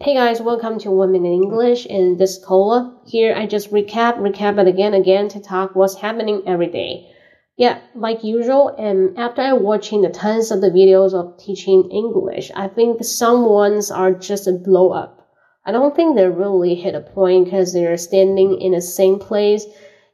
Hey guys, welcome to One Minute English in this Cola. Here I just recap, recap it again, again to talk what's happening every day. Yeah, like usual, and after watching the tons of the videos of teaching English, I think some ones are just a blow up. I don't think they really hit a point because they're standing in the same place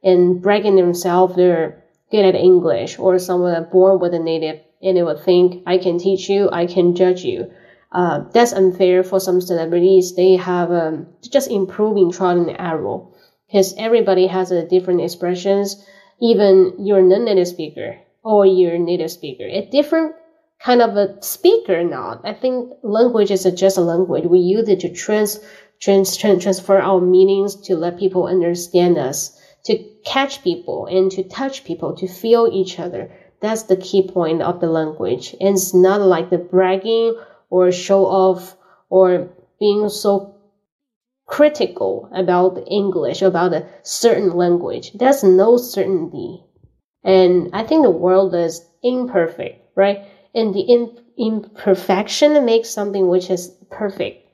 and bragging themselves they're good at English or someone born with a native and they would think, I can teach you, I can judge you uh, that's unfair for some celebrities. They have um, just improving trial and error because everybody has a different expressions. Even your non-native speaker or your native speaker, a different kind of a speaker. Not, I think language is just a language. We use it to trans, trans, trans transfer our meanings to let people understand us, to catch people and to touch people, to feel each other. That's the key point of the language. And it's not like the bragging or show off or being so critical about English, about a certain language. There's no certainty. And I think the world is imperfect, right? And the imperfection makes something which is perfect.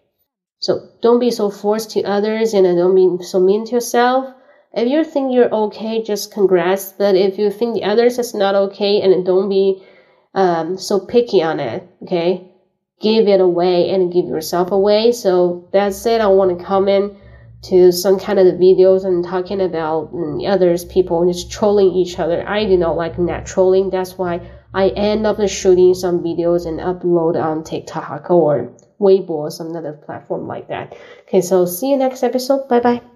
So don't be so forced to others and don't be so mean to yourself. If you think you're okay, just congrats. But if you think the others is not okay, and don't be um, so picky on it, okay? Give it away and give yourself away. So that's it. I want to comment to some kind of videos and talking about mm, others people just trolling each other. I do not like that trolling. That's why I end up shooting some videos and upload on TikTok or Weibo or some other platform like that. Okay, so see you next episode. Bye bye.